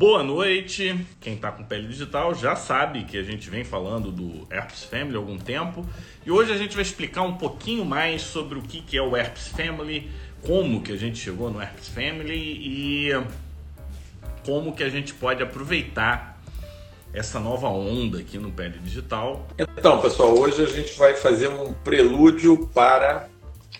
Boa noite. Quem está com pele digital já sabe que a gente vem falando do Herpes Family há algum tempo e hoje a gente vai explicar um pouquinho mais sobre o que é o Herpes Family, como que a gente chegou no Herpes Family e como que a gente pode aproveitar essa nova onda aqui no Pele Digital. Então, pessoal, hoje a gente vai fazer um prelúdio para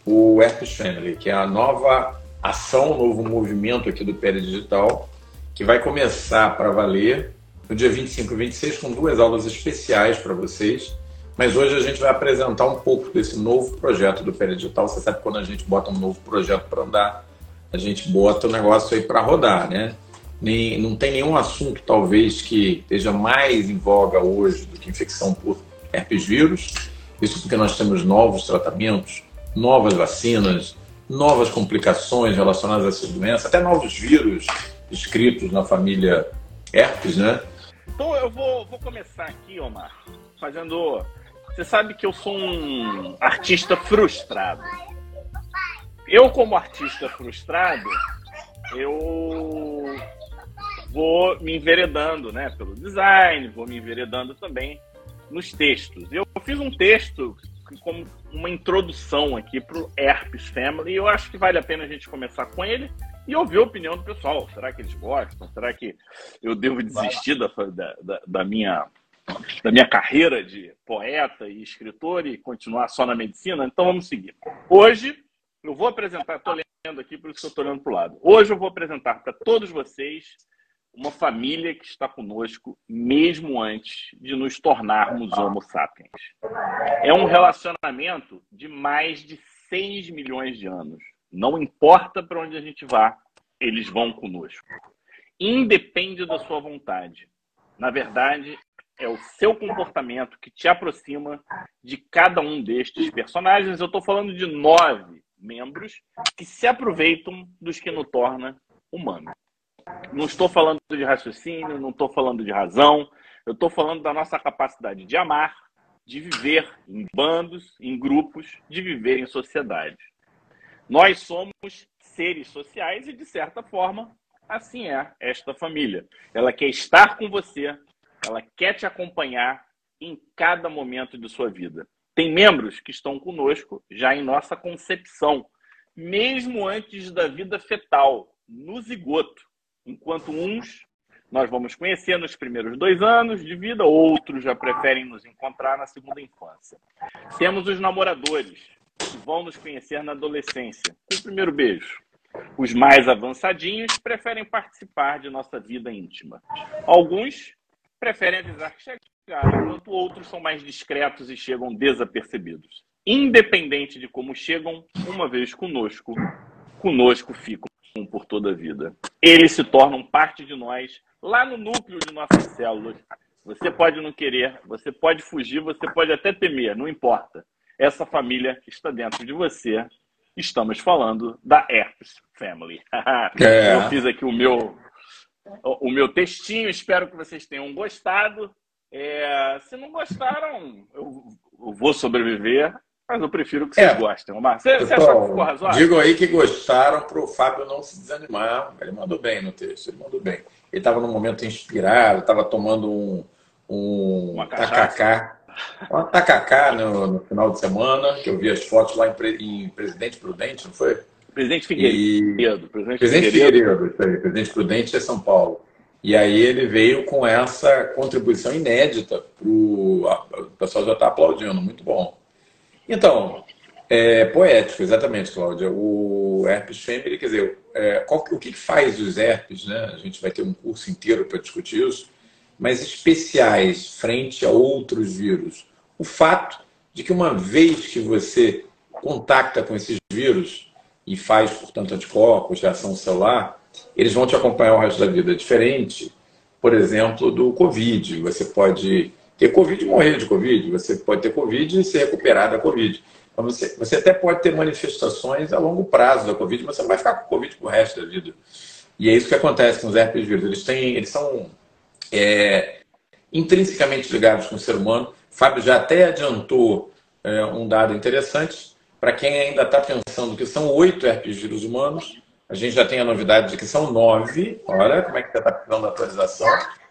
o Herpes Family, que é a nova ação, o novo movimento aqui do Pele Digital que vai começar para valer no dia 25 e 26 com duas aulas especiais para vocês. Mas hoje a gente vai apresentar um pouco desse novo projeto do Digital. Você sabe quando a gente bota um novo projeto para andar, a gente bota o negócio aí para rodar, né? Nem, não tem nenhum assunto, talvez, que esteja mais em voga hoje do que infecção por herpes vírus. Isso porque nós temos novos tratamentos, novas vacinas, novas complicações relacionadas a essas doenças, até novos vírus escritos na família herpes, né? Então eu vou, vou começar aqui, Omar, fazendo. Você sabe que eu sou um artista frustrado. Eu, como artista frustrado, eu vou me enveredando, né, pelo design, vou me enveredando também nos textos. Eu fiz um texto como uma introdução aqui para o Herpes Family e eu acho que vale a pena a gente começar com ele e ouvir a opinião do pessoal. Será que eles gostam? Será que eu devo desistir da, da, da, minha, da minha carreira de poeta e escritor e continuar só na medicina? Então vamos seguir. Hoje eu vou apresentar, estou lendo aqui, por isso que estou olhando para o lado. Hoje eu vou apresentar para todos vocês uma família que está conosco mesmo antes de nos tornarmos Homo sapiens. É um relacionamento de mais de 6 milhões de anos. Não importa para onde a gente vá, eles vão conosco. Independe da sua vontade. Na verdade, é o seu comportamento que te aproxima de cada um destes personagens. Eu estou falando de nove membros que se aproveitam dos que nos torna humano. Não estou falando de raciocínio, não estou falando de razão, eu estou falando da nossa capacidade de amar, de viver em bandos, em grupos, de viver em sociedade. Nós somos seres sociais e, de certa forma, assim é esta família. Ela quer estar com você, ela quer te acompanhar em cada momento de sua vida. Tem membros que estão conosco já em nossa concepção, mesmo antes da vida fetal, no zigoto, enquanto uns nós vamos conhecer nos primeiros dois anos de vida, outros já preferem nos encontrar na segunda infância. Temos os namoradores, que vão nos conhecer na adolescência, o primeiro beijo. Os mais avançadinhos preferem participar de nossa vida íntima. Alguns preferem avisar que chegaram, enquanto outros são mais discretos e chegam desapercebidos. Independente de como chegam, uma vez conosco, conosco ficam por toda a vida. Eles se tornam parte de nós, lá no núcleo de nossas células. Você pode não querer, você pode fugir, você pode até temer, não importa essa família está dentro de você. Estamos falando da Herpes Family. é. Eu fiz aqui o meu, o meu textinho, espero que vocês tenham gostado. É, se não gostaram, eu, eu, vou sobreviver, mas eu prefiro que vocês é. gostem. Omar, você, você achou que ficou razoável? Digo aí que gostaram para o Fábio não se desanimar. Ele mandou bem no texto, ele mandou bem. Ele estava num momento inspirado, estava tomando um, um tacacá uma tacacá no, no, final de semana, que eu vi as fotos lá em, em Presidente Prudente, não foi? Presidente Figueiredo. E... Presidente, Presidente Figueiredo, Figueiredo Presidente Prudente é São Paulo. E aí ele veio com essa contribuição inédita. O pessoal já está aplaudindo, muito bom. Então, é poético, exatamente, Cláudia. O herpes family, quer dizer, é, qual, o que faz os herpes, né? A gente vai ter um curso inteiro para discutir isso mas especiais frente a outros vírus. O fato de que uma vez que você contacta com esses vírus e faz, portanto, anticorpos, reação celular, eles vão te acompanhar o resto da vida. Diferente, por exemplo, do Covid. Você pode ter Covid e morrer de Covid. Você pode ter Covid e se recuperar da Covid. Então, você, você até pode ter manifestações a longo prazo da Covid, mas você não vai ficar com Covid pro resto da vida. E é isso que acontece com os herpes vírus. Eles, têm, eles são é, intrinsecamente ligados com o ser humano. Fábio já até adiantou é, um dado interessante. Para quem ainda está pensando que são oito herpes vírus humanos, A gente já tem a novidade de que são nove. Olha como é que está precisando da atualização.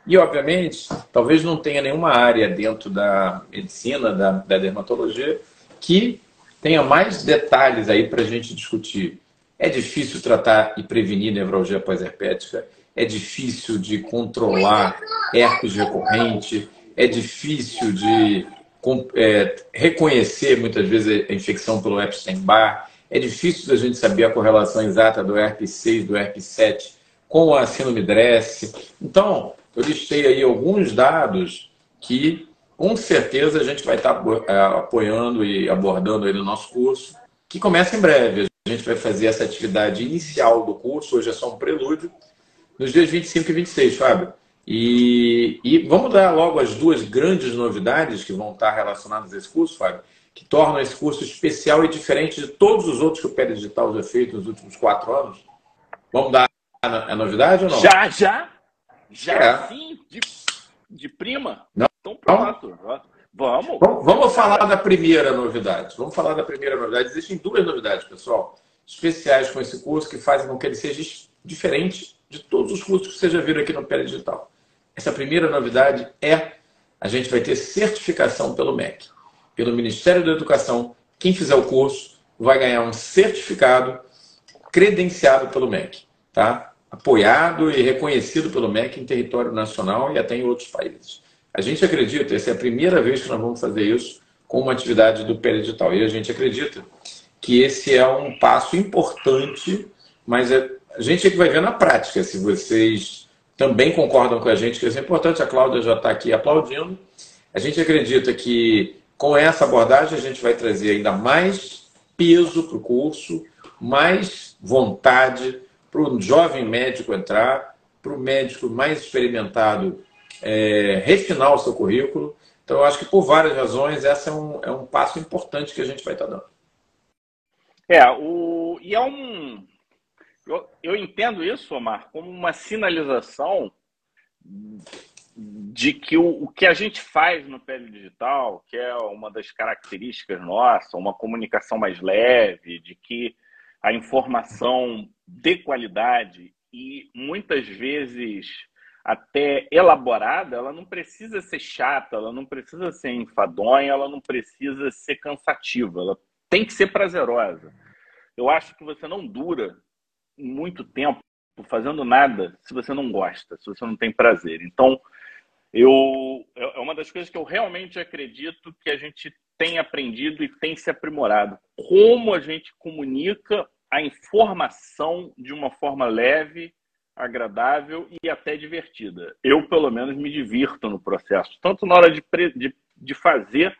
E, obviamente, talvez não tenha nenhuma área dentro da medicina, da, da dermatologia, que tenha mais detalhes aí para a gente discutir. É difícil tratar e prevenir nevralgia pós-herpética, é difícil de controlar herpes recorrente, é difícil de é, reconhecer muitas vezes a infecção pelo Epstein-Barr, é difícil da gente saber a correlação exata do herpes 6, do herpes 7 com a síndrome DRESS. Então, eu listei aí alguns dados que com certeza a gente vai estar é, apoiando e abordando aí no nosso curso, que começa em breve. A gente vai fazer essa atividade inicial do curso, hoje é só um prelúdio, nos dias 25 e 26, Fábio. E, e vamos dar logo as duas grandes novidades que vão estar relacionadas a esse curso, Fábio, que tornam esse curso especial e diferente de todos os outros que o Pé Digital já fez nos últimos quatro anos. Vamos dar a novidade ou não? Já, já? Já é. sim? De, de prima? Não. Então pronto. Vamos. Vamos, vamos falar da primeira novidade. Vamos falar da primeira novidade. Existem duas novidades, pessoal, especiais com esse curso que fazem com que ele seja diferente de todos os cursos que você já viu aqui no Pé Digital. Essa primeira novidade é a gente vai ter certificação pelo MEC, pelo Ministério da Educação. Quem fizer o curso vai ganhar um certificado credenciado pelo MEC, tá? Apoiado e reconhecido pelo MEC em território nacional e até em outros países. A gente acredita, essa é a primeira vez que nós vamos fazer isso com uma atividade do Pé Digital. E a gente acredita que esse é um passo importante, mas é a gente é que vai ver na prática se vocês também concordam com a gente que isso é importante. A Cláudia já está aqui aplaudindo. A gente acredita que com essa abordagem a gente vai trazer ainda mais peso para o curso, mais vontade para o jovem médico entrar, para o médico mais experimentado é, refinar o seu currículo. Então, eu acho que por várias razões, esse é um, é um passo importante que a gente vai estar dando. É, o, e é um, eu, eu entendo isso, Omar, como uma sinalização de que o, o que a gente faz no Pele Digital, que é uma das características nossas, uma comunicação mais leve, de que a informação de qualidade e muitas vezes até elaborada, ela não precisa ser chata, ela não precisa ser enfadonha, ela não precisa ser cansativa, ela tem que ser prazerosa. Eu acho que você não dura muito tempo fazendo nada se você não gosta, se você não tem prazer. Então, eu é, é uma das coisas que eu realmente acredito que a gente tem aprendido e tem se aprimorado. Como a gente comunica a informação de uma forma leve, agradável e até divertida. Eu, pelo menos, me divirto no processo, tanto na hora de, de, de fazer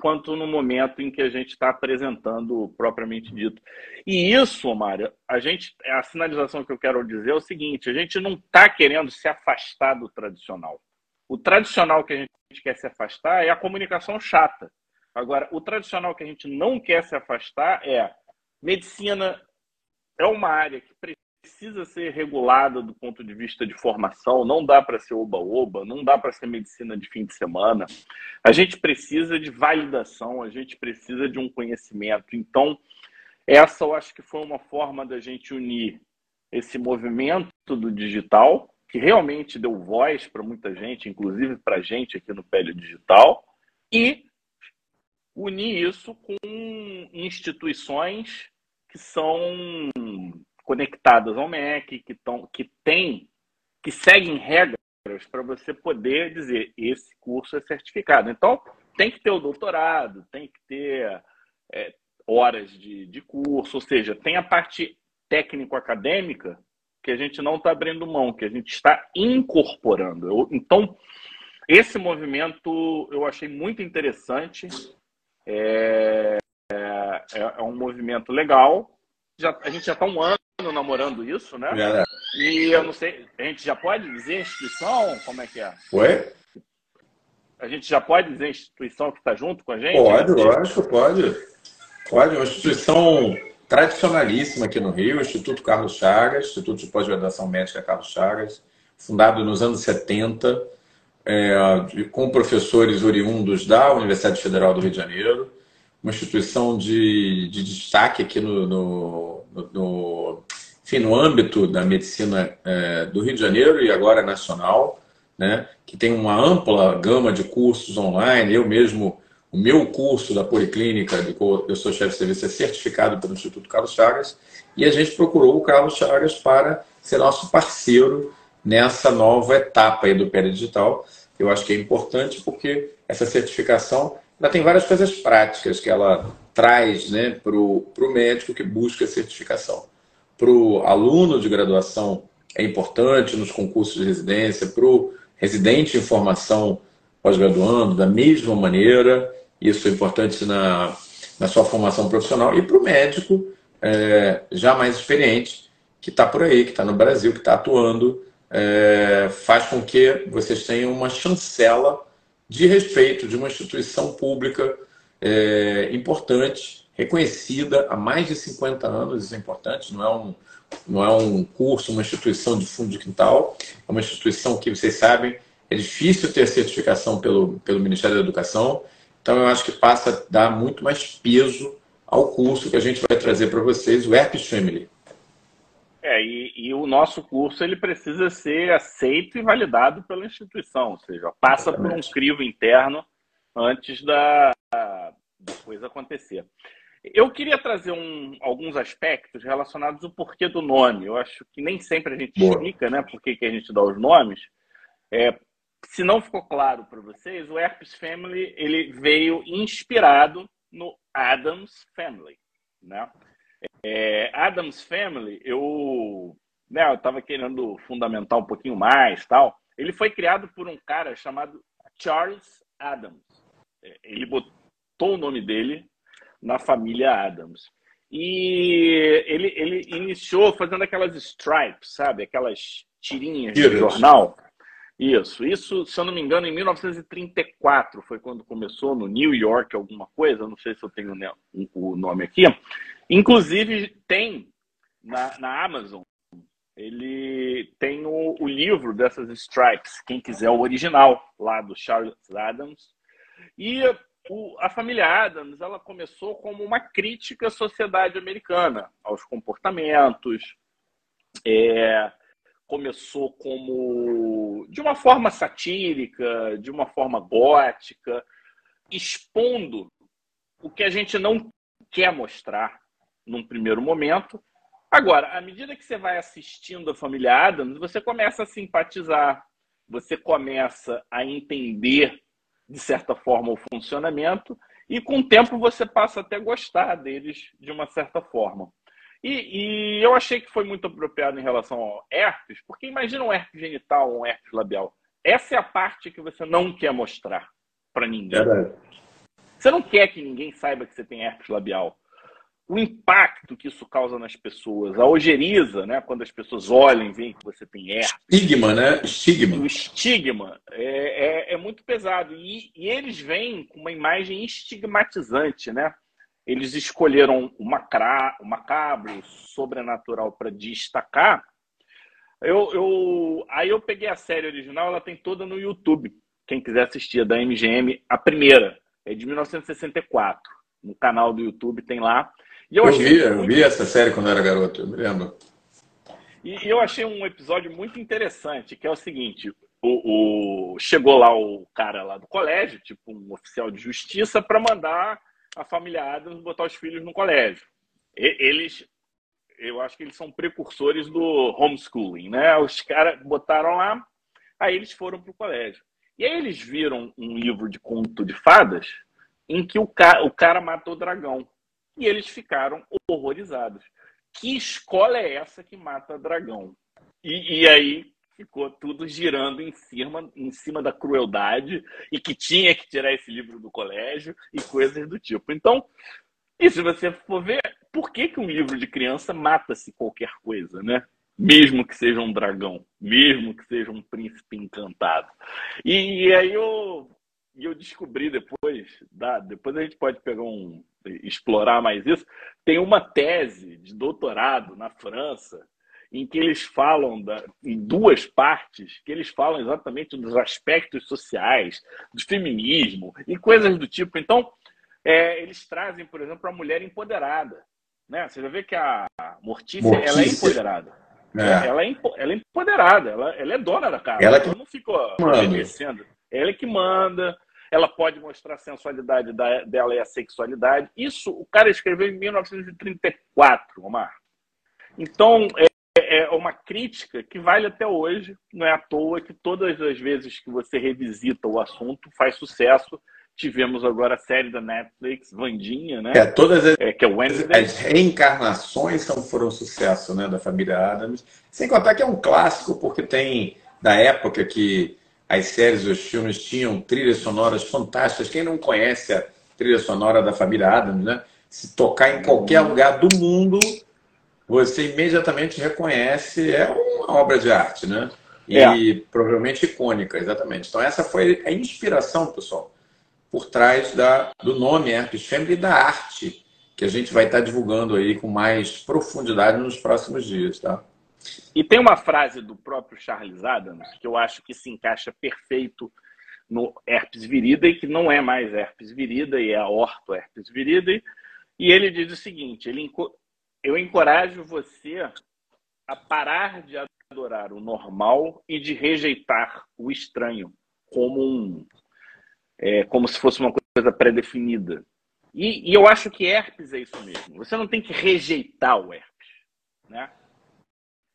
quanto no momento em que a gente está apresentando propriamente dito. E isso, Mário, a gente, a sinalização que eu quero dizer é o seguinte: a gente não está querendo se afastar do tradicional. O tradicional que a gente quer se afastar é a comunicação chata. Agora, o tradicional que a gente não quer se afastar é medicina é uma área que precisa ser regulada do ponto de vista de formação, não dá para ser oba-oba, não dá para ser medicina de fim de semana. A gente precisa de validação, a gente precisa de um conhecimento. Então, essa eu acho que foi uma forma da gente unir esse movimento do digital, que realmente deu voz para muita gente, inclusive para a gente aqui no Pele Digital, e unir isso com instituições que são conectadas ao MEC, que, tão, que tem, que seguem regras para você poder dizer esse curso é certificado. Então, tem que ter o doutorado, tem que ter é, horas de, de curso, ou seja, tem a parte técnico-acadêmica que a gente não está abrindo mão, que a gente está incorporando. Eu, então, esse movimento eu achei muito interessante. É, é, é um movimento legal. Já, a gente já está um ano namorando isso, né? É. E eu não sei, a gente já pode dizer instituição? Como é que é? Oi? A gente já pode dizer instituição que está junto com a gente? Pode, lógico, pode. Pode, uma instituição tradicionalíssima aqui no Rio, Instituto Carlos Chagas, Instituto de Pós-Graduação Médica Carlos Chagas, fundado nos anos 70, é, com professores oriundos da Universidade Federal do Rio de Janeiro, uma instituição de, de destaque aqui no, no, no, enfim, no âmbito da medicina é, do Rio de Janeiro e agora nacional, né, que tem uma ampla gama de cursos online. Eu mesmo, o meu curso da Policlínica, de eu sou chefe de serviço, é certificado pelo Instituto Carlos Chagas, e a gente procurou o Carlos Chagas para ser nosso parceiro nessa nova etapa do Pé Digital. Eu acho que é importante porque essa certificação ela tem várias coisas práticas que ela traz né, para o médico que busca certificação. Para o aluno de graduação é importante nos concursos de residência, para o residente em formação pós-graduando, da mesma maneira, isso é importante na, na sua formação profissional, e para o médico é, já mais experiente, que está por aí, que está no Brasil, que está atuando, é, faz com que vocês tenham uma chancela de respeito de uma instituição pública é, importante, reconhecida há mais de 50 anos, isso é importante, não é um, não é um curso, uma instituição de fundo de quintal, é uma instituição que vocês sabem, é difícil ter certificação pelo, pelo Ministério da Educação, então eu acho que passa a dar muito mais peso ao curso que a gente vai trazer para vocês, o Herpes Family. É, e, e, o nosso curso ele precisa ser aceito e validado pela instituição, ou seja, passa Exatamente. por um crivo interno antes da, da coisa acontecer. Eu queria trazer um, alguns aspectos relacionados ao porquê do nome. Eu acho que nem sempre a gente Boa. explica né, por que, que a gente dá os nomes. É, se não ficou claro para vocês, o Herpes Family ele veio inspirado no Adams Family. Né? É, Adams Family, eu né, estava querendo fundamentar um pouquinho mais tal. Ele foi criado por um cara chamado Charles Adams. É, ele botou o nome dele na família Adams. E ele, ele iniciou fazendo aquelas stripes, sabe? Aquelas tirinhas de jornal. Isso, isso, se eu não me engano, em 1934 foi quando começou no New York alguma coisa, não sei se eu tenho o nome aqui. Inclusive tem na, na Amazon, ele tem o, o livro dessas stripes, quem quiser o original lá do Charles Adams. E a família Adams ela começou como uma crítica à sociedade americana, aos comportamentos. É, começou como de uma forma satírica, de uma forma gótica, expondo o que a gente não quer mostrar num primeiro momento. Agora, à medida que você vai assistindo a família Adams, você começa a simpatizar, você começa a entender de certa forma, o funcionamento, e com o tempo você passa até a gostar deles de uma certa forma. E, e, eu achei que foi muito apropriado em relação ao herpes, porque imagina um herpes genital ou um herpes labial. Essa é a parte que você não quer mostrar para ninguém. Você não quer que ninguém saiba que você tem herpes labial o impacto que isso causa nas pessoas, a ojeriza, né? Quando as pessoas olham e veem que você tem herpes. Estigma, né? Estigma. O estigma é, é, é muito pesado. E, e, eles vêm com uma imagem estigmatizante, né? Eles escolheram o, macra, o macabro, o sobrenatural para destacar. Eu, eu, aí eu peguei a série original, ela tem toda no YouTube. Quem quiser assistir, da MGM, a primeira, é de 1964. No canal do YouTube tem lá. Eu, eu vi, eu vi essa série quando eu era garoto, eu me lembro. E eu achei um episódio muito interessante, que é o seguinte: o, o, chegou lá o cara lá do colégio, tipo um oficial de justiça, para mandar a família Adams botar os filhos no colégio. E, eles, eu acho que eles são precursores do homeschooling, né? Os caras botaram lá, aí eles foram para o colégio. E aí eles viram um livro de conto de fadas em que o cara, o cara matou o dragão. E eles ficaram horrorizados. Que escola é essa que mata dragão? E, e aí ficou tudo girando em cima, em cima da crueldade e que tinha que tirar esse livro do colégio e coisas do tipo. Então, e se você for ver, por que, que um livro de criança mata-se qualquer coisa, né? Mesmo que seja um dragão, mesmo que seja um príncipe encantado. E, e aí eu e eu descobri depois, dá, depois a gente pode pegar um explorar mais isso. Tem uma tese de doutorado na França em que eles falam da, em duas partes, que eles falam exatamente dos aspectos sociais, do feminismo e coisas do tipo. Então, é, eles trazem, por exemplo, a mulher empoderada. Né? Você já vê que a Mortícia, Mortícia. ela é empoderada. É. Ela, é, ela é empoderada, ela, ela é dona da casa. Ela, ela não ficou obedecendo. Ela é que manda, ela pode mostrar a sensualidade da, dela e a sexualidade. Isso o cara escreveu em 1934, Omar. Então, é, é uma crítica que vale até hoje. Não é à toa que todas as vezes que você revisita o assunto faz sucesso Tivemos agora a série da Netflix, Vandinha, né? É, todas as, é, que é Wednesday. as reencarnações são, foram um sucesso né, da família Adams. Sem contar que é um clássico, porque tem da época que as séries e os filmes tinham trilhas sonoras fantásticas. Quem não conhece a trilha sonora da família Adams, né? Se tocar em qualquer lugar do mundo, você imediatamente reconhece, é uma obra de arte, né? E é. provavelmente icônica, exatamente. Então, essa foi a inspiração, pessoal por trás da, do nome Herpes Family e da arte que a gente vai estar divulgando aí com mais profundidade nos próximos dias, tá? E tem uma frase do próprio Charles Adams que eu acho que se encaixa perfeito no herpes viridae, que não é mais herpes viridae, é a orto herpes viridae, e ele diz o seguinte, ele, eu encorajo você a parar de adorar o normal e de rejeitar o estranho como um é, como se fosse uma coisa pré-definida. E, e, eu acho que herpes é isso mesmo. Você não tem que rejeitar o herpes, né?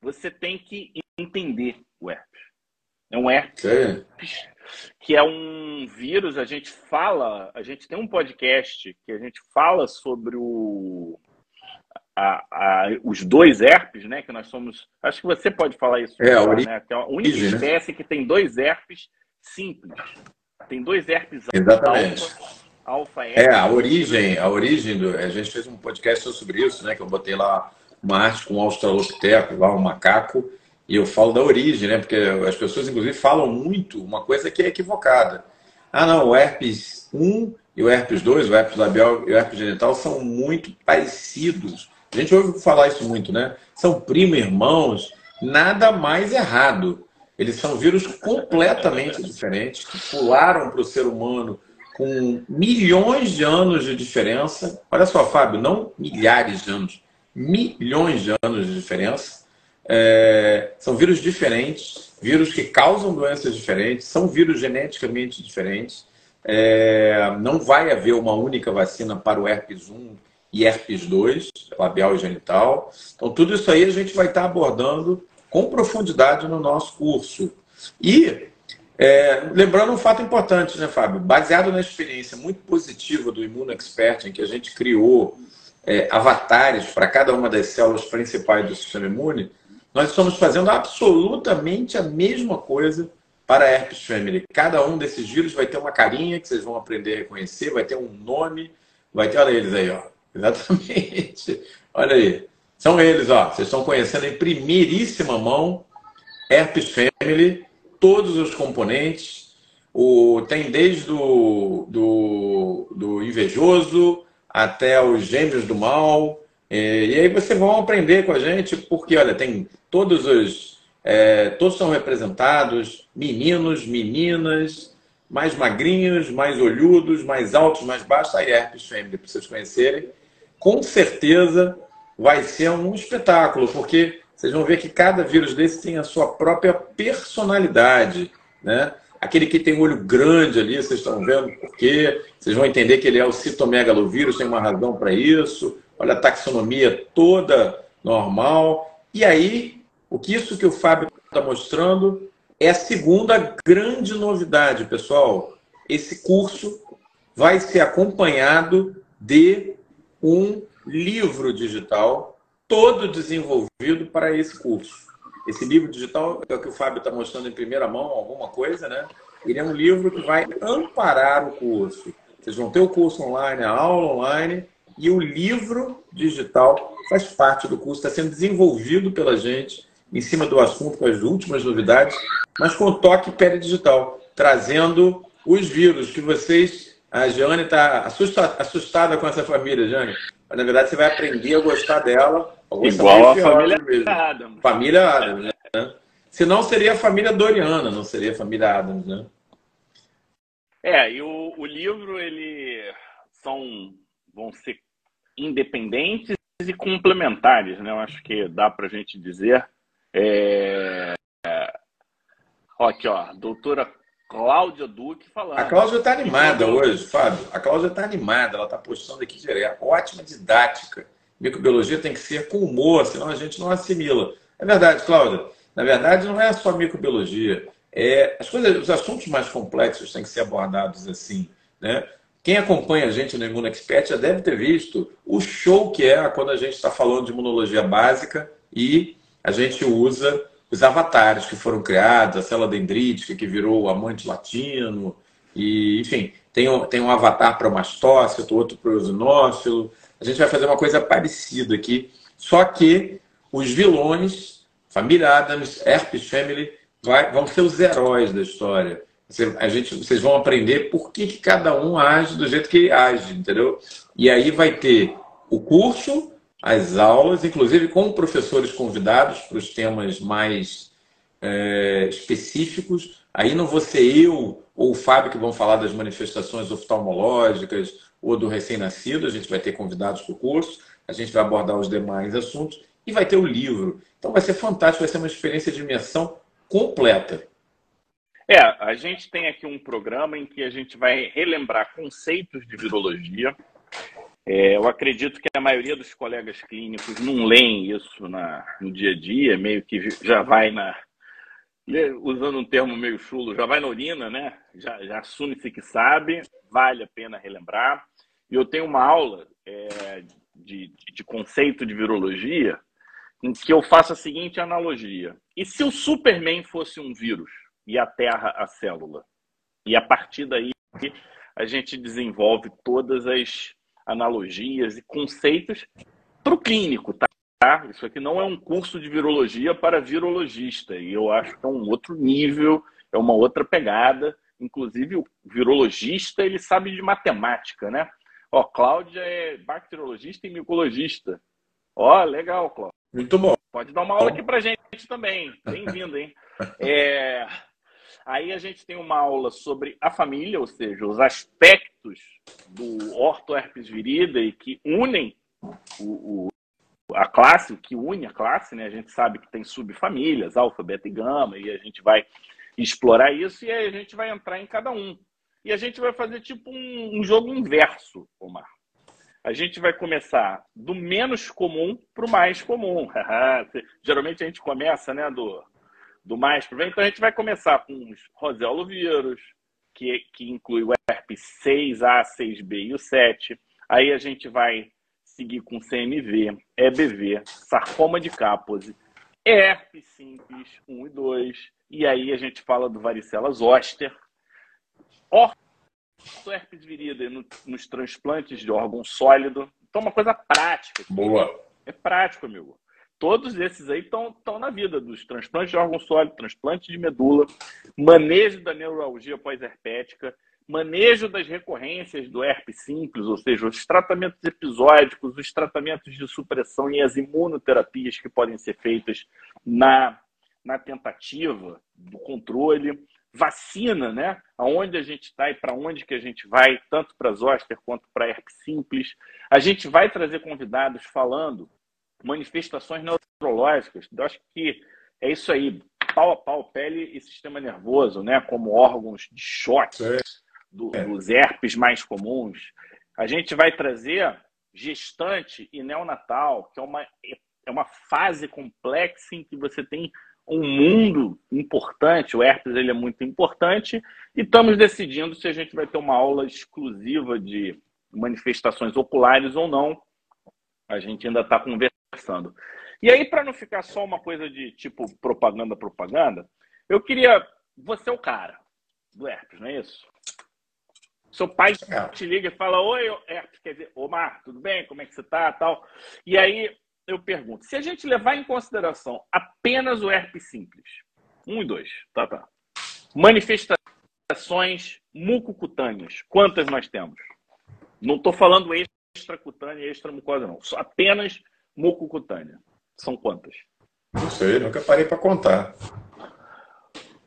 Você tem que entender o herpes. É um herpes que é um vírus. A gente fala, a gente tem um podcast que a gente fala sobre o a, a, os dois herpes, né? Que nós somos. Acho que você pode falar isso. É, a, ori... né? é a única né? espécie que tem dois herpes simples. Tem dois herpes Exatamente. alfa, alfa É, a origem, a origem do. A gente fez um podcast sobre isso, né? Que eu botei lá uma arte com um australopiteco, lá um macaco, e eu falo da origem, né? Porque as pessoas, inclusive, falam muito uma coisa que é equivocada. Ah, não, o herpes 1 e o herpes 2, o herpes labial e o herpes genital são muito parecidos. A gente ouve falar isso muito, né? São primo irmãos, nada mais errado. Eles são vírus completamente diferentes, que pularam para o ser humano com milhões de anos de diferença. Olha só, Fábio, não milhares de anos, milhões de anos de diferença. É, são vírus diferentes, vírus que causam doenças diferentes, são vírus geneticamente diferentes. É, não vai haver uma única vacina para o herpes 1 e herpes 2, labial e genital. Então, tudo isso aí a gente vai estar abordando com profundidade no nosso curso. E é, lembrando um fato importante, né, Fábio? Baseado na experiência muito positiva do Imuno Expert, em que a gente criou é, avatares para cada uma das células principais do sistema imune, nós estamos fazendo absolutamente a mesma coisa para a Herpes Family. Cada um desses vírus vai ter uma carinha que vocês vão aprender a reconhecer, vai ter um nome, vai ter, olha eles aí, ó. Exatamente. Olha aí. São eles, ó. Vocês estão conhecendo em primeiríssima mão Herpes Family, todos os componentes. O, tem desde do, do, do invejoso até os gêmeos do mal. E, e aí vocês vão aprender com a gente, porque olha, tem todos os. É, todos são representados, meninos, meninas, mais magrinhos, mais olhudos, mais altos, mais baixos. Aí Herpes Family, para vocês conhecerem. Com certeza vai ser um espetáculo, porque vocês vão ver que cada vírus desse tem a sua própria personalidade, né? Aquele que tem olho grande ali, vocês estão vendo por quê? Vocês vão entender que ele é o citomegalovírus, tem uma razão para isso. Olha a taxonomia toda normal. E aí, o que isso que o Fábio está mostrando é a segunda grande novidade, pessoal. Esse curso vai ser acompanhado de um livro digital todo desenvolvido para esse curso. Esse livro digital é o que o Fábio está mostrando em primeira mão, alguma coisa, né? Ele é um livro que vai amparar o curso. Vocês vão ter o curso online, a aula online e o livro digital faz parte do curso, está sendo desenvolvido pela gente em cima do assunto com as últimas novidades, mas com toque pele digital, trazendo os vírus que vocês. A Jane está assustada, assustada com essa família, Jane. Mas, na verdade, você vai aprender a gostar dela. A Igual a família mesmo. Adams. Família Adams, né? Senão seria a família Doriana, não seria a família Adams, né? É, e o, o livro, ele são, vão ser independentes e complementares, né? Eu acho que dá para a gente dizer. É... Aqui, ó, doutora Cláudia Duque falando. A Cláudia está animada hoje, Fábio. A Cláudia está animada, ela está postando aqui direto. Ótima didática. Microbiologia tem que ser com humor, senão a gente não assimila. É verdade, Cláudia. Na verdade, não é só microbiologia. É, as coisas, os assuntos mais complexos têm que ser abordados assim. Né? Quem acompanha a gente no Imuno Expert já deve ter visto o show que é quando a gente está falando de imunologia básica e a gente usa os avatares que foram criados, a célula dendrítica que virou o amante latino, e, enfim, tem um, tem um avatar para o mastócito, outro para o eosinófilo. A gente vai fazer uma coisa parecida aqui, só que os vilões, família Adams, Herpes Family, vai, vão ser os heróis da história. A gente, vocês vão aprender por que, que cada um age do jeito que age, entendeu? E aí vai ter o curso, as aulas, inclusive com professores convidados para os temas mais é, específicos. Aí não vou ser eu ou o Fábio que vão falar das manifestações oftalmológicas ou do recém-nascido, a gente vai ter convidados para o curso, a gente vai abordar os demais assuntos e vai ter o livro. Então vai ser fantástico, vai ser uma experiência de imersão completa. É, a gente tem aqui um programa em que a gente vai relembrar conceitos de virologia. É, eu acredito que a maioria dos colegas clínicos não leem isso na, no dia a dia, meio que já vai na. Usando um termo meio chulo, já vai na urina, né? Já, já assume-se que sabe, vale a pena relembrar. E eu tenho uma aula é, de, de conceito de virologia em que eu faço a seguinte analogia. E se o Superman fosse um vírus e a Terra a célula? E a partir daí a gente desenvolve todas as analogias e conceitos para o clínico, tá? Isso aqui não é um curso de virologia para virologista, e eu acho que é um outro nível, é uma outra pegada. Inclusive, o virologista ele sabe de matemática, né? Ó, Cláudia é bacteriologista e micologista. Ó, legal, Cláudia. Muito bom. Pode dar uma aula aqui pra gente também. Bem-vindo, hein? É... Aí a gente tem uma aula sobre a família, ou seja, os aspectos do ortoherpes viridae que unem o, o, a classe, o que une a classe, né? A gente sabe que tem subfamílias, alfa, beta e gama, e a gente vai explorar isso e a gente vai entrar em cada um. E a gente vai fazer tipo um, um jogo inverso, Omar a gente vai começar do menos comum para o mais comum. Geralmente a gente começa né, do, do mais para o Então a gente vai começar com os roseolovírus, que, que inclui o herpes 6A, 6B e o 7. Aí a gente vai seguir com CMV, EBV, sarcoma de Kaposi, herpes simples 1 e 2. E aí a gente fala do varicela zoster, herpes virida no, nos transplantes de órgão sólido. Então, uma coisa prática. Boa. É prático, amigo. Todos esses aí estão na vida dos transplantes de órgão sólido, transplante de medula, manejo da neuralgia pós-herpética, manejo das recorrências do herpes simples, ou seja, os tratamentos episódicos, os tratamentos de supressão e as imunoterapias que podem ser feitas na, na tentativa do controle vacina, né? Aonde a gente está e para onde que a gente vai, tanto para zoster quanto para herpes simples. A gente vai trazer convidados falando manifestações neurológicas. Eu acho que é isso aí, pau a pau, pele e sistema nervoso, né? Como órgãos de choque do, é. dos herpes mais comuns. A gente vai trazer gestante e neonatal, que é uma, é uma fase complexa em que você tem um mundo importante, o herpes ele é muito importante, e estamos decidindo se a gente vai ter uma aula exclusiva de manifestações oculares ou não. A gente ainda está conversando. E aí, para não ficar só uma coisa de tipo propaganda, propaganda, eu queria. Você é o cara do herpes, não é isso? Seu pai é. te liga e fala: Oi, herpes, quer dizer, Omar, tudo bem? Como é que você tá? Tal. E aí eu pergunto, se a gente levar em consideração apenas o herpes simples, um e dois, tá, tá. Manifestações mucocutâneas, quantas nós temos? Não estou falando extracutânea e extramucosa, não. Só apenas mucocutânea. São quantas? Não sei, nunca parei para contar.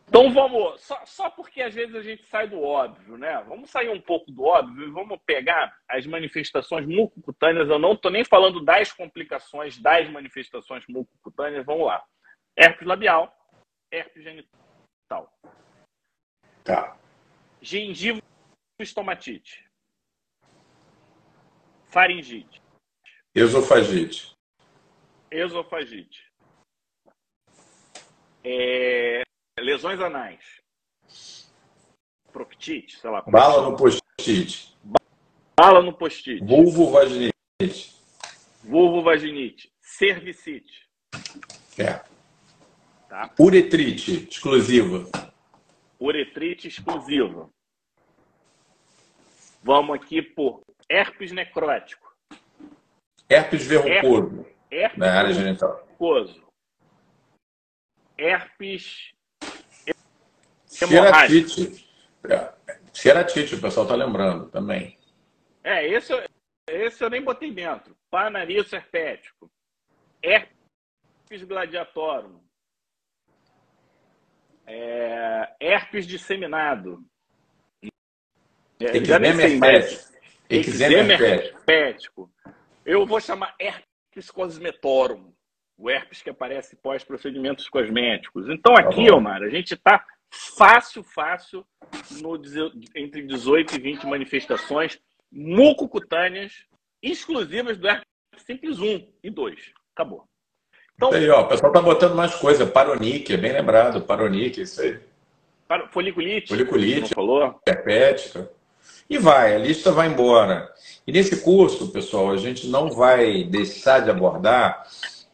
Então vamos, só, só porque às vezes a gente sai do óbvio, né? Vamos sair um pouco do óbvio e vamos pegar as manifestações mucocutâneas. Eu não estou nem falando das complicações das manifestações mucocutâneas. Vamos lá. Herpes labial, herpes genital. Tá. Gengiva estomatite. Faringite. Esofagite. Esofagite. É, lesões anais. Proctite, sei lá. Bala no post-it. Bala no post-it. Vulvovaginite. Vulvovaginite. Cervicite. É. Tá. Uretrite exclusiva. Uretrite exclusiva. Vamos aqui por herpes necrótico. Herpes verrucoso. Herpes na área genital. Verrucoso. Herpes Xeratite. Xeratite, o pessoal está lembrando também. É, esse, esse eu nem botei dentro. Panario herpético. Herpes gladiatorum. É, herpes disseminado. É, Eczema herpético. Eu vou chamar herpes cosmetorum. O herpes que aparece pós procedimentos cosméticos. Então tá aqui, Omar, a gente está fácil, fácil, no, entre 18 e 20 manifestações mucocutâneas exclusivas do herpes simples 1 e 2. Acabou. Então, aí, ó, o pessoal tá botando mais coisa. Paronique, é bem lembrado. Paronique, isso aí. Foliculite. Foliculite. Falou. Herpética. E vai, a lista vai embora. E nesse curso, pessoal, a gente não vai deixar de abordar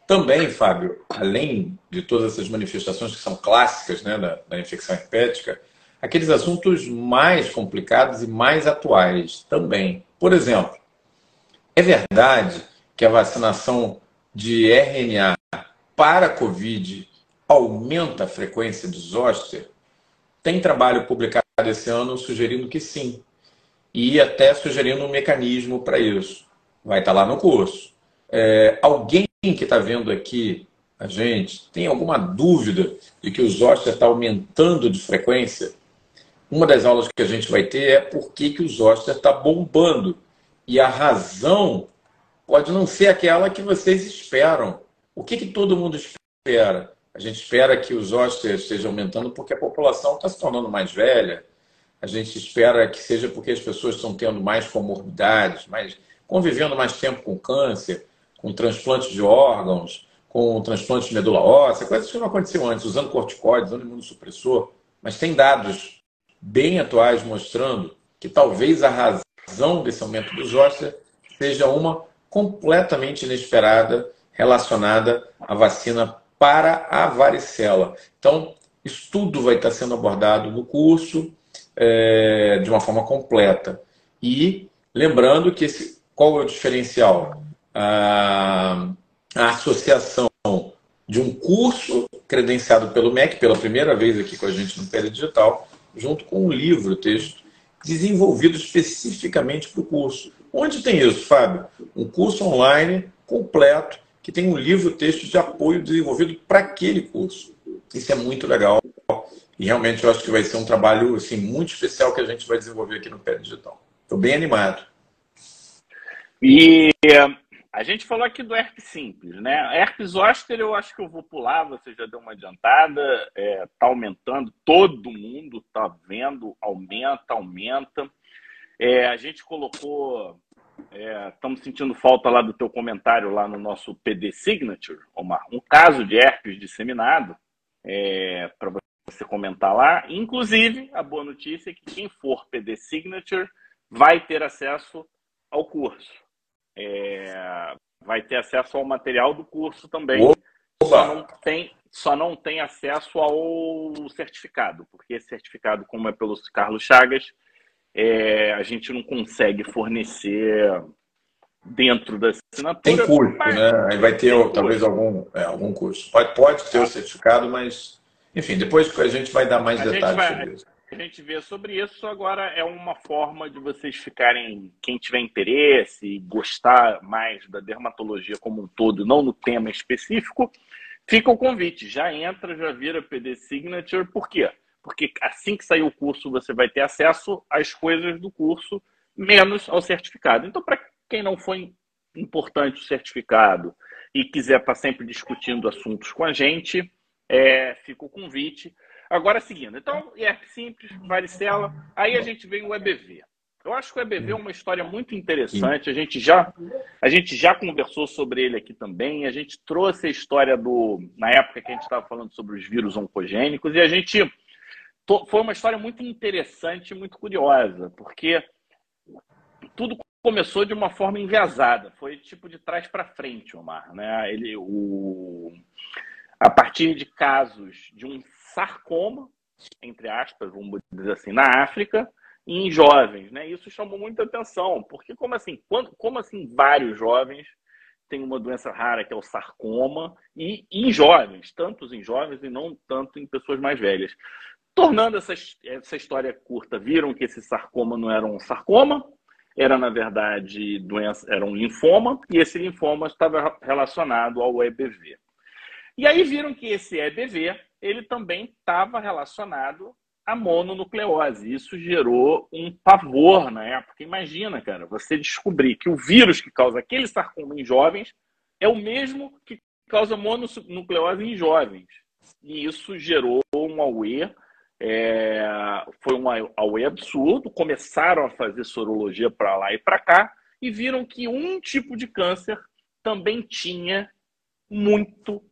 também, Fábio, além de todas essas manifestações que são clássicas né, da, da infecção herpética, aqueles assuntos mais complicados e mais atuais também. Por exemplo, é verdade que a vacinação de RNA para Covid aumenta a frequência de zoster? Tem trabalho publicado esse ano sugerindo que sim. E até sugerindo um mecanismo para isso. Vai estar lá no curso. É, alguém que está vendo aqui a gente tem alguma dúvida de que o zoster está aumentando de frequência? Uma das aulas que a gente vai ter é por que, que o zoster está bombando. E a razão pode não ser aquela que vocês esperam. O que, que todo mundo espera? A gente espera que os zoster esteja aumentando porque a população está se tornando mais velha. A gente espera que seja porque as pessoas estão tendo mais comorbidades, mais, convivendo mais tempo com câncer com transplante de órgãos, com transplante de medula óssea, coisas que não aconteciam antes, usando corticoides, usando imunossupressor. Mas tem dados bem atuais mostrando que talvez a razão desse aumento dos ósseos seja uma completamente inesperada relacionada à vacina para a varicela. Então, isso tudo vai estar sendo abordado no curso é, de uma forma completa. E lembrando que esse, qual é o diferencial? a, a associação de um curso credenciado pelo MEC, pela primeira vez aqui com a gente no Pele Digital, junto com um livro, texto, desenvolvido especificamente para o curso. Onde tem isso, Fábio? Um curso online completo, que tem um livro, texto de apoio desenvolvido para aquele curso. Isso é muito legal. E realmente eu acho que vai ser um trabalho assim, muito especial que a gente vai desenvolver aqui no Pé Digital. Estou bem animado. E a gente falou aqui do herpes simples, né? Herpes zoster eu acho que eu vou pular, você já deu uma adiantada, é, tá aumentando, todo mundo tá vendo, aumenta, aumenta. É, a gente colocou, estamos é, sentindo falta lá do teu comentário lá no nosso PD Signature, Omar, um caso de herpes disseminado, é, para você comentar lá. Inclusive, a boa notícia é que quem for PD Signature vai ter acesso ao curso é, vai ter acesso ao material do curso também. Só não, tem, só não tem acesso ao certificado, porque esse certificado, como é pelo Carlos Chagas, é, a gente não consegue fornecer dentro da assinatura. Tem curso, mas... né? Aí vai ter talvez algum, é, algum curso. Pode, pode ter o certificado, mas, enfim, depois a gente vai dar mais a detalhes vai, sobre isso a gente vê sobre isso. Agora é uma forma de vocês ficarem, quem tiver interesse e gostar mais da dermatologia como um todo, não no tema específico, fica o convite. Já entra, já vira PD Signature, por quê? porque assim que sair o curso você vai ter acesso às coisas do curso, menos ao certificado. Então, para quem não foi importante o certificado e quiser estar sempre discutindo assuntos com a gente, é, fica o convite. Agora, seguindo. Então, IERP simples, varicela. Aí a gente vem o EBV. Eu acho que o EBV é uma história muito interessante. A gente já, a gente já conversou sobre ele aqui também. A gente trouxe a história do. Na época que a gente estava falando sobre os vírus oncogênicos, e a gente. Foi uma história muito interessante muito curiosa, porque tudo começou de uma forma enviesada. Foi tipo de trás para frente, Omar. Né? Ele, o, a partir de casos de um sarcoma, entre aspas, vamos dizer assim, na África, em jovens, né? Isso chamou muita atenção, porque como assim, quando, como assim vários jovens têm uma doença rara que é o sarcoma e, em jovens, tantos em jovens e não tanto em pessoas mais velhas. Tornando essa, essa história curta, viram que esse sarcoma não era um sarcoma, era na verdade doença, era um linfoma e esse linfoma estava relacionado ao EBV. E aí viram que esse EBV ele também estava relacionado à mononucleose. Isso gerou um pavor na época. Imagina, cara, você descobrir que o vírus que causa aquele sarcoma em jovens é o mesmo que causa mononucleose em jovens. E isso gerou um AUE, é, foi um AUE absurdo. Começaram a fazer sorologia para lá e para cá e viram que um tipo de câncer também tinha muito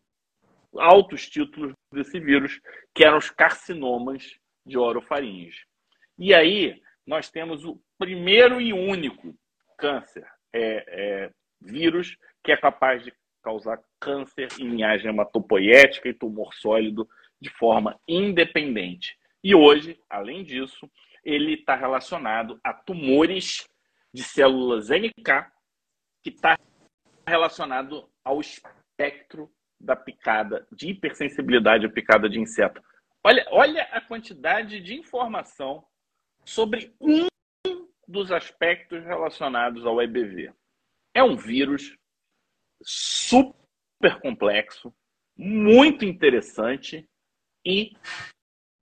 altos títulos desse vírus, que eram os carcinomas de orofaringe. E aí nós temos o primeiro e único câncer, é, é, vírus que é capaz de causar câncer em linhagem hematopoética e tumor sólido de forma independente. E hoje, além disso, ele está relacionado a tumores de células NK, que está relacionado ao espectro da picada, de hipersensibilidade à picada de inseto. Olha, olha a quantidade de informação sobre um dos aspectos relacionados ao EBV. É um vírus super complexo, muito interessante e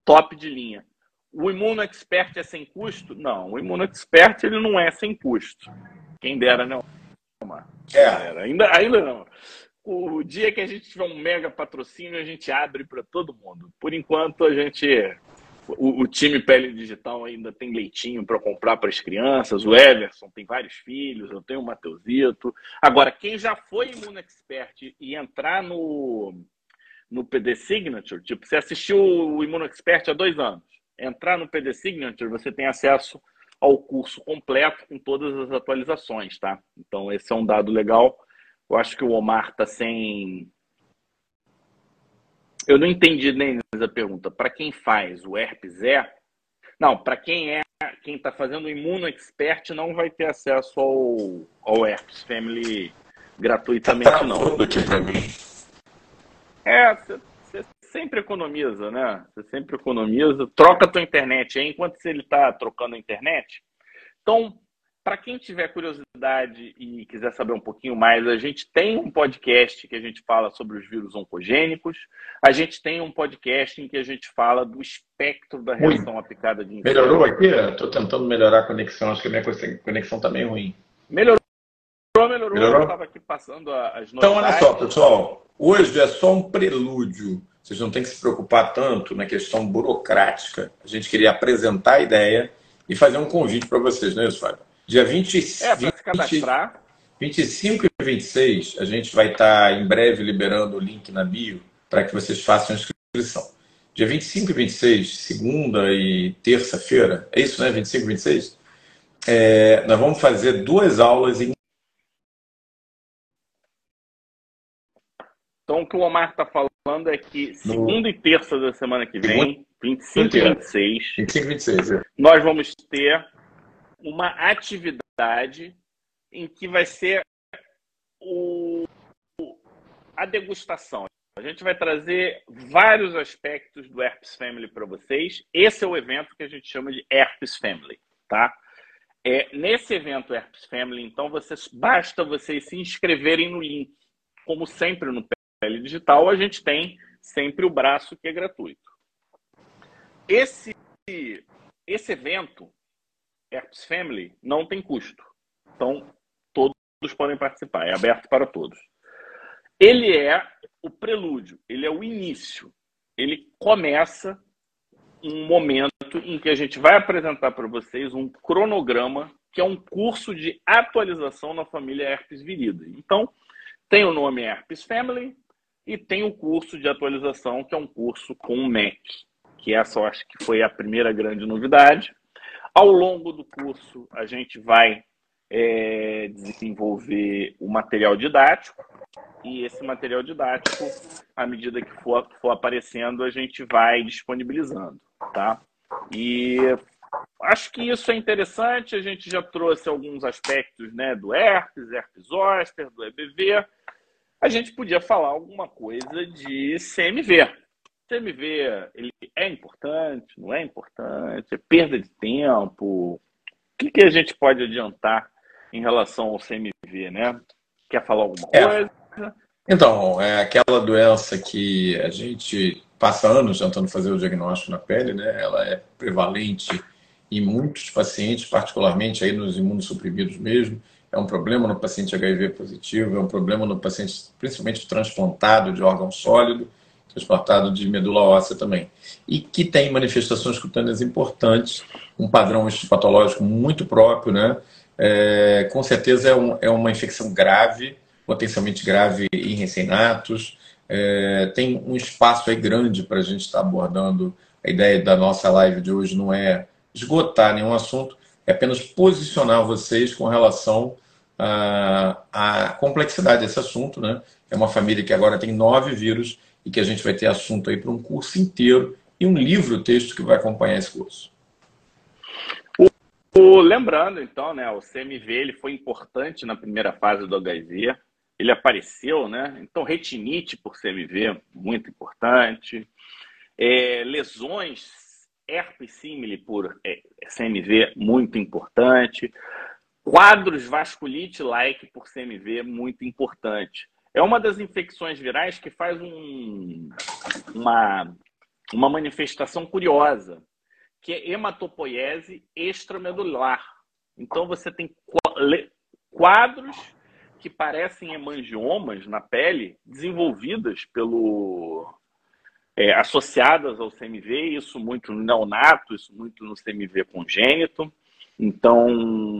top de linha. O Imuno Expert é sem custo? Não, o Imuno Expert ele não é sem custo. Quem dera, não. É. Ainda, ainda não o dia que a gente tiver um mega patrocínio, a gente abre para todo mundo. Por enquanto, a gente. O, o, time Pele Digital ainda tem leitinho para comprar para as crianças. O Everson tem vários filhos, eu tenho o Mateusito. Agora, quem já foi Expert e entrar no, no PD Signature, tipo, você assistiu o Expert há dois anos, entrar no PD Signature, você tem acesso ao curso completo com todas as atualizações, tá? Então, esse é um dado legal eu acho que o Omar tá sem. Eu não entendi nem a pergunta. Para quem faz o herpes é? Não, para quem é, quem está fazendo o Imuno Expert não vai ter acesso ao, ao herpes family gratuitamente, tá não. aqui para mim. É, você sempre economiza, né? Você sempre economiza. Troca a tua internet aí enquanto ele está trocando a internet. Então, para quem tiver curiosidade e quiser saber um pouquinho mais, a gente tem um podcast que a gente fala sobre os vírus oncogênicos. A gente tem um podcast em que a gente fala do espectro da reação Ui. aplicada de inseto. Melhorou aqui? Estou tentando melhorar a conexão. Acho que a minha conexão está meio ruim. Melhorou, melhorou. melhorou? Eu estava aqui passando as novidades. Então, olha só, pessoal. Hoje é só um prelúdio. Vocês não têm que se preocupar tanto na questão burocrática. A gente queria apresentar a ideia e fazer um convite para vocês, não é isso, Fábio? Dia 20, é, 20, se cadastrar. 25 e 26, a gente vai estar em breve liberando o link na bio para que vocês façam a inscrição. Dia 25 e 26, segunda e terça-feira, é isso, né? 25 e 26? É, nós vamos fazer duas aulas em. Então, o que o Omar está falando é que segunda no... e terça da semana que vem, 25 e 26, 25 e 26 é. nós vamos ter uma atividade em que vai ser o, a degustação. A gente vai trazer vários aspectos do Herpes Family para vocês. Esse é o evento que a gente chama de Herpes Family, tá? É, nesse evento Herpes Family, então, vocês, basta vocês se inscreverem no link. Como sempre no Pele Digital, a gente tem sempre o braço que é gratuito. esse, esse evento, Herpes Family, não tem custo. Então, todos podem participar, é aberto para todos. Ele é o prelúdio, ele é o início. Ele começa um momento em que a gente vai apresentar para vocês um cronograma, que é um curso de atualização na família Herpes Virida. Então, tem o nome Herpes Family e tem o curso de atualização, que é um curso com o MEC, que essa eu acho que foi a primeira grande novidade. Ao longo do curso, a gente vai é, desenvolver o material didático, e esse material didático, à medida que for, for aparecendo, a gente vai disponibilizando, tá? E acho que isso é interessante. A gente já trouxe alguns aspectos né, do herpes, herpes zoster, do EBV. A gente podia falar alguma coisa de CMV. CMV ele é importante, não é importante? É perda de tempo? O que, que a gente pode adiantar em relação ao CMV, né? Quer falar alguma é. coisa? Então, é aquela doença que a gente passa anos tentando fazer o diagnóstico na pele, né? Ela é prevalente em muitos pacientes, particularmente aí nos imunossuprimidos mesmo. É um problema no paciente HIV positivo, é um problema no paciente principalmente transplantado de órgão sólido, transportado de medula óssea também. E que tem manifestações cutâneas importantes, um padrão patológico muito próprio, né? É, com certeza é, um, é uma infecção grave, potencialmente grave em recém-natos. É, tem um espaço aí grande para a gente estar tá abordando. A ideia da nossa live de hoje não é esgotar nenhum assunto, é apenas posicionar vocês com relação à, complexidade desse assunto. Né? É uma família que agora tem nove vírus e que a gente vai ter assunto aí para um curso inteiro e um livro texto que vai acompanhar esse curso. O, lembrando, então, né, o CMV ele foi importante na primeira fase do HIV ele apareceu, né? Então, retinite por CMV, muito importante. É, lesões, herpes simile por é, CMV, muito importante. Quadros vasculite-like por CMV, muito importante. É uma das infecções virais que faz um, uma, uma manifestação curiosa, que é hematopoiese extramedular. Então, você tem quadros que parecem hemangiomas na pele desenvolvidas pelo é, associadas ao CMV, isso muito no neonato, isso muito no CMV congênito. Então,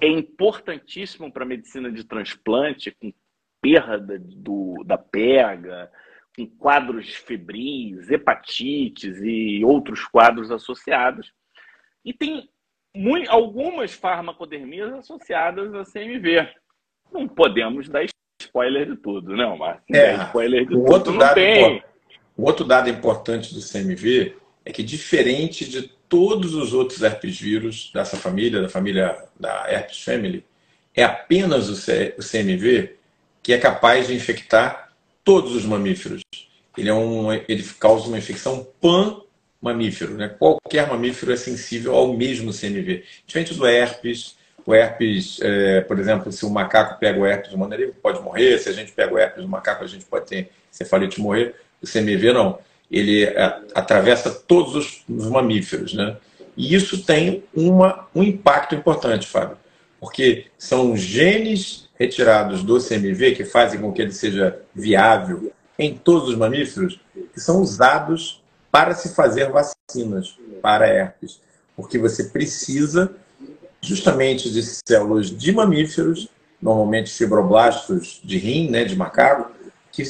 é importantíssimo para a medicina de transplante, com perda do, da pega, com quadros febris, hepatites e outros quadros associados. E tem muito, algumas farmacodermias associadas a CMV não podemos dar spoiler de tudo, não, Márcio. É, spoiler de tudo outro dado tem. O outro dado importante do CMV é que, diferente de todos os outros herpes vírus dessa família, da família da herpes family, é apenas o CMV que é capaz de infectar todos os mamíferos. Ele, é um, ele causa uma infecção pan-mamífero. Né? Qualquer mamífero é sensível ao mesmo CMV. Diferente do herpes, o herpes, é, por exemplo, se o macaco pega o herpes humano, ele pode morrer. Se a gente pega o herpes do macaco, a gente pode ter cefalite e morrer. O CMV não. Ele é, atravessa todos os, os, mamíferos, né? E isso tem uma, um impacto importante, Fábio, porque são genes retirados do CMV que fazem com que ele seja viável em todos os mamíferos, que são usados para se fazer vacinas para herpes, porque você precisa justamente de células de mamíferos, normalmente fibroblastos de rim, né, de macaco, que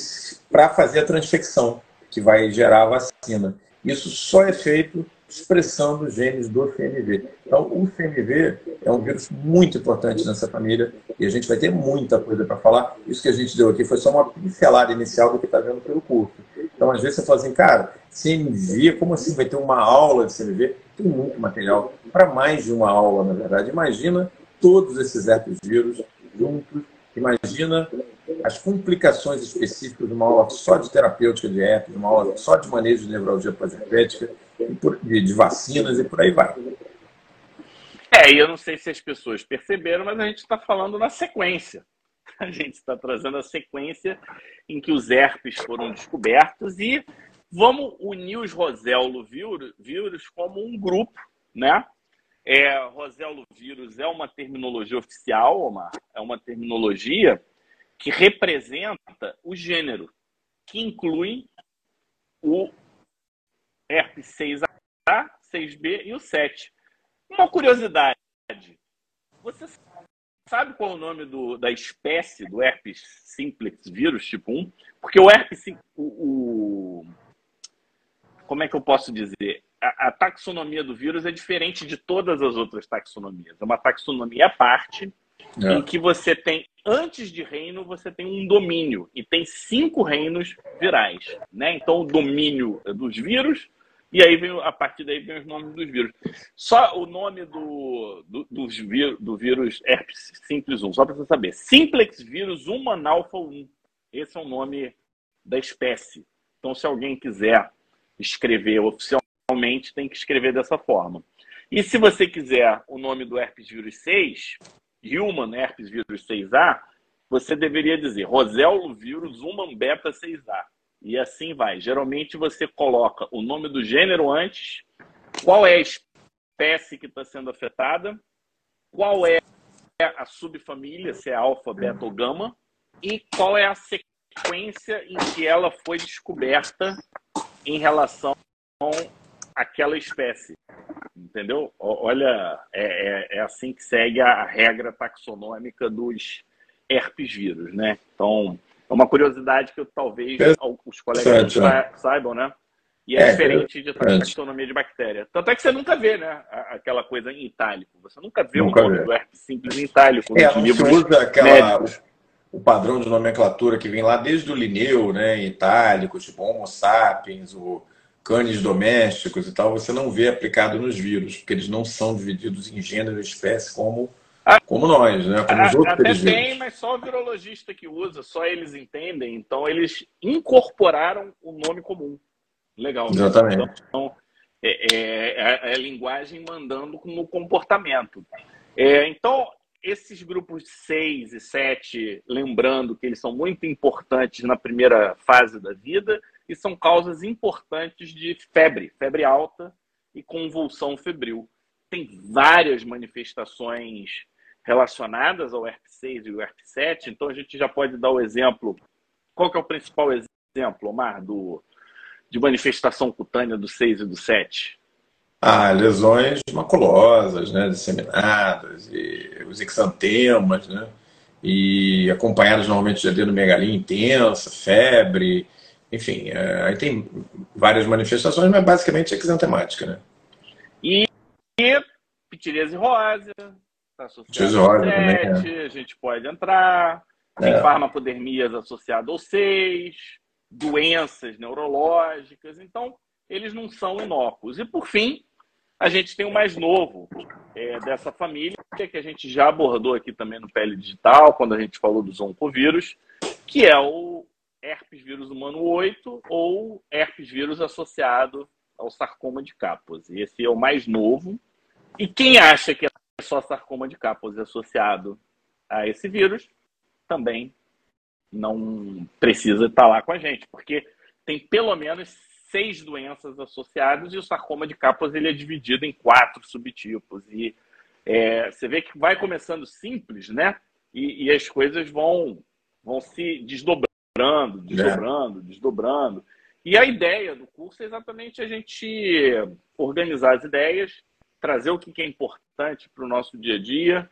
para fazer a transfecção, que vai gerar a vacina. Isso só é feito expressando os genes do CMV. Então, o CMV é um vírus muito importante nessa família e a gente vai ter muita coisa para falar. Isso que a gente deu aqui foi só uma pincelada inicial do que está vendo pelo curso. Então, às vezes você fala assim, cara, CMV, como assim vai ter uma aula de CMV? Tem muito material para mais de uma aula, na verdade. Imagina todos esses herpes vírus juntos. Imagina as complicações específicas de uma aula só de terapêutica de herpes, uma aula só de manejo de nevralgia pós-herpética, de, de vacinas e por aí vai. É, e eu não sei se as pessoas perceberam, mas a gente está falando na sequência. A gente está trazendo a sequência em que os herpes foram descobertos e vamos unir os Roselo vírus como um grupo, né? É, Roselo vírus é uma terminologia oficial, Omar, é uma terminologia que representa o gênero, que inclui o herpes 6A, 6B e o 7. Uma curiosidade, você sabe qual é o nome do, da espécie do herpes simplex vírus tipo 1? Porque o herpes, o, o como é que eu posso dizer? A, a, taxonomia do vírus é diferente de todas as outras taxonomias. É uma taxonomia à parte, é. em que você tem, antes de reino, você tem um domínio. E tem cinco reinos virais. Né? Então, o domínio dos vírus, e aí vem, a partir daí vem os nomes dos vírus. Só o nome do, do, dos do vírus herpes simples 1, só para você saber. Simplex vírus humanalfa 1. Esse é o nome da espécie. Então, se alguém quiser escrever oficialmente, tem que escrever dessa forma. E se você quiser o nome do herpes vírus 6, Human herpes vírus 6A, você deveria dizer Roselo vírus Human beta 6A. E assim vai. Geralmente você coloca o nome do gênero antes, qual é a espécie que está sendo afetada, qual é a subfamília, se é alfa, beta ou gama, e qual é a sequência em que ela foi descoberta em relação àquela espécie. Entendeu? Olha, é, é, é assim que segue a regra taxonômica dos herpes vírus, né? Então, é uma curiosidade que talvez os colegas é. saibam, né? E é, é diferente de taxonomia de bactéria. Tanto é que você nunca vê, né? Aquela coisa em itálico. Você nunca vê nunca o nome vê. do herpes simples em itálico. É, não se usa aquela, o padrão de nomenclatura que vem lá desde o Linneu, né? Em itálico, tipo Homo sapiens, o cães domésticos e tal, você não vê aplicado nos vírus, porque eles não são divididos em gênero e espécie como, como nós, né? Como os outros Até tem, mas só o virologista que usa, só eles entendem. Então, eles incorporaram o nome comum. Legal. Exatamente. Então, é, é, é, a linguagem mandando no comportamento. É, então, esses grupos 6 e 7, lembrando que eles são muito importantes na primeira fase da vida, e são causas importantes de febre, febre alta e convulsão febril. Tem várias manifestações relacionadas ao HERP6 e o HERP7, então a gente já pode dar o exemplo. Qual que é o principal exemplo, Omar, do, de manifestação cutânea do 6 e do 7? Ah, lesões maculosas, né, disseminadas, e os exantemas, né, e acompanhadas normalmente de adenomegalia intensa, febre, enfim, é, aí tem várias manifestações, mas basicamente é exantemática, né? E, e pitiríase rosa, tá associada ao 7, é. a gente pode entrar, tem é. farmacodermias associadas ao 6, doenças neurológicas, então eles não são inócuos. E por fim, a gente tem o mais novo é, dessa família, que a gente já abordou aqui também no Pele Digital, quando a gente falou dos oncovírus, que é o herpes vírus humano 8 ou herpes vírus associado ao sarcoma de Kaposi. Esse é o mais novo. E quem acha que é só sarcoma de Kaposi associado a esse vírus, também não precisa estar lá com a gente, porque tem pelo menos seis doenças associadas e o sarcoma de Kaposi ele é dividido em quatro subtipos. E é, você vê que vai começando simples, né? E, e as coisas vão, vão se desdobrando desdobrando, desdobrando, é. desdobrando. E a ideia do curso é exatamente a gente organizar as ideias, trazer o que é importante para o nosso dia a dia,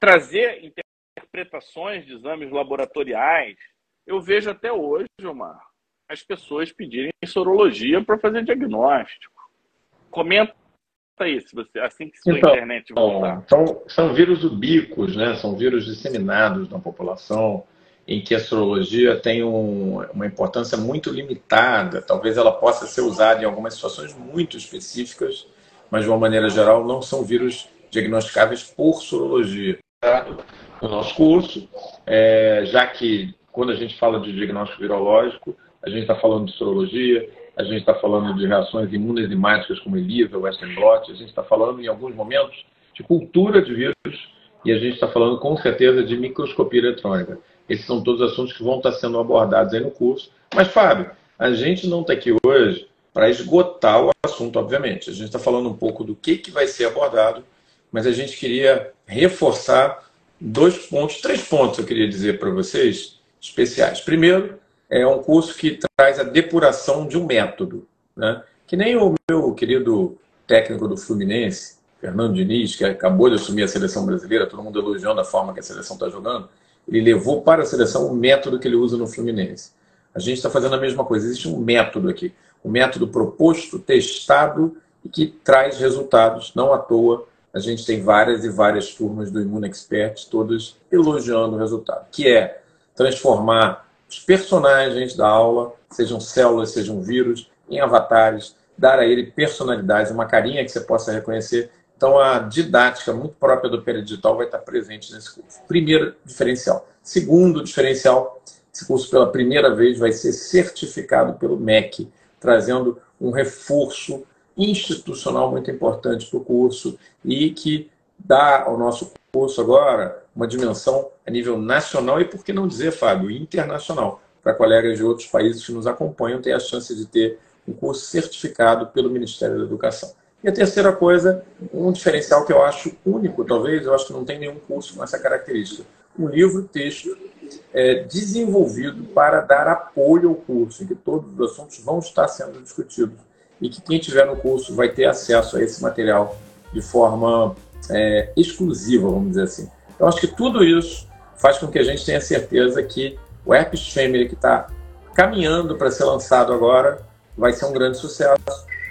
trazer interpretações de exames laboratoriais. Eu vejo até hoje, Omar, as pessoas pedirem sorologia para fazer diagnóstico. Comenta isso, você, assim que sua então, internet voltar. São, são vírus ubíquos, né? São vírus disseminados na população em que a astrologia tem um, uma importância muito limitada. Talvez ela possa ser usada em algumas situações muito específicas, mas de uma maneira geral não são vírus diagnosticáveis por sorologia. No nosso curso, é, já que quando a gente fala de diagnóstico virológico, a gente está falando de sorologia, a gente está falando de reações imunoenzimáticas como ELISA, Western blot, a gente está falando em alguns momentos de cultura de vírus e a gente está falando com certeza de microscopia eletrônica. Esses são todos assuntos que vão estar sendo abordados aí no curso. Mas, Fábio, a gente não está aqui hoje para esgotar o assunto, obviamente. A gente está falando um pouco do que, que vai ser abordado, mas a gente queria reforçar dois pontos, três pontos eu queria dizer para vocês especiais. Primeiro, é um curso que traz a depuração de um método, né? que nem o meu querido técnico do Fluminense, Fernando Diniz, que acabou de assumir a seleção brasileira, todo mundo elogiando a forma que a seleção está jogando, ele levou para a seleção o método que ele usa no Fluminense. A gente está fazendo a mesma coisa. Existe um método aqui, um método proposto, testado e que traz resultados. Não à toa, a gente tem várias e várias turmas do Imuno Expert, todas elogiando o resultado, que é transformar os personagens da aula, sejam células, sejam vírus, em avatares, dar a ele personalidade, uma carinha que você possa reconhecer. Então, a didática muito própria do Peredigital vai estar presente nesse curso. Primeiro diferencial. Segundo diferencial, esse curso pela primeira vez vai ser certificado pelo MEC, trazendo um reforço institucional muito importante para o curso e que dá ao nosso curso agora uma dimensão a nível nacional e, por que não dizer, Fábio, internacional, para colegas de outros países que nos acompanham ter a chance de ter um curso certificado pelo Ministério da Educação. E a terceira coisa, um diferencial que eu acho único, talvez, eu acho que não tem nenhum curso com essa característica. Um livro-texto é, desenvolvido para dar apoio ao curso, em que todos os assuntos vão estar sendo discutidos. E que quem tiver no curso vai ter acesso a esse material de forma é, exclusiva, vamos dizer assim. Então, acho que tudo isso faz com que a gente tenha certeza que o Herpes Family, que está caminhando para ser lançado agora, vai ser um grande sucesso.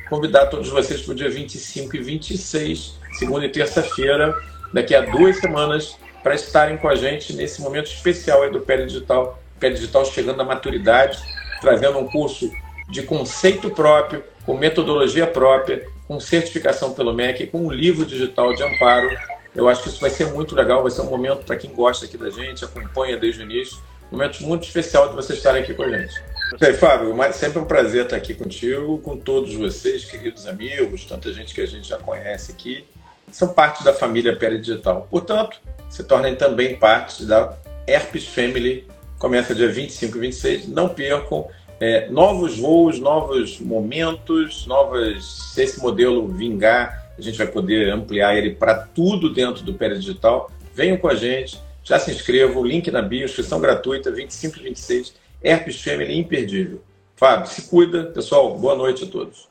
Convidar todos vocês para o dia 25 e 26, segunda e terça-feira, daqui a duas semanas, para estarem com a gente nesse momento especial aí do Pé Digital. Pé Digital chegando à maturidade, trazendo um curso de conceito próprio, com metodologia própria, com certificação pelo MEC, com um livro digital de amparo. Eu acho que isso vai ser muito legal, vai ser um momento para quem gosta aqui da gente, acompanha desde o início, um momento muito especial de vocês estarem aqui com a gente. Aí, Fábio, sempre um prazer estar aqui contigo, com todos vocês, queridos amigos, tanta gente que a gente já conhece aqui, são parte da família Pele Digital. Portanto, se tornem também parte da Herpes Family, começa dia 25 e 26. Não percam é, novos voos, novos momentos, novas. Se esse modelo vingar, a gente vai poder ampliar ele para tudo dentro do Pele Digital. Venham com a gente, já se inscrevam, link na bio, inscrição gratuita, 25 e 26 Herpes Family imperdível. Fábio, se cuida. Pessoal, boa noite a todos.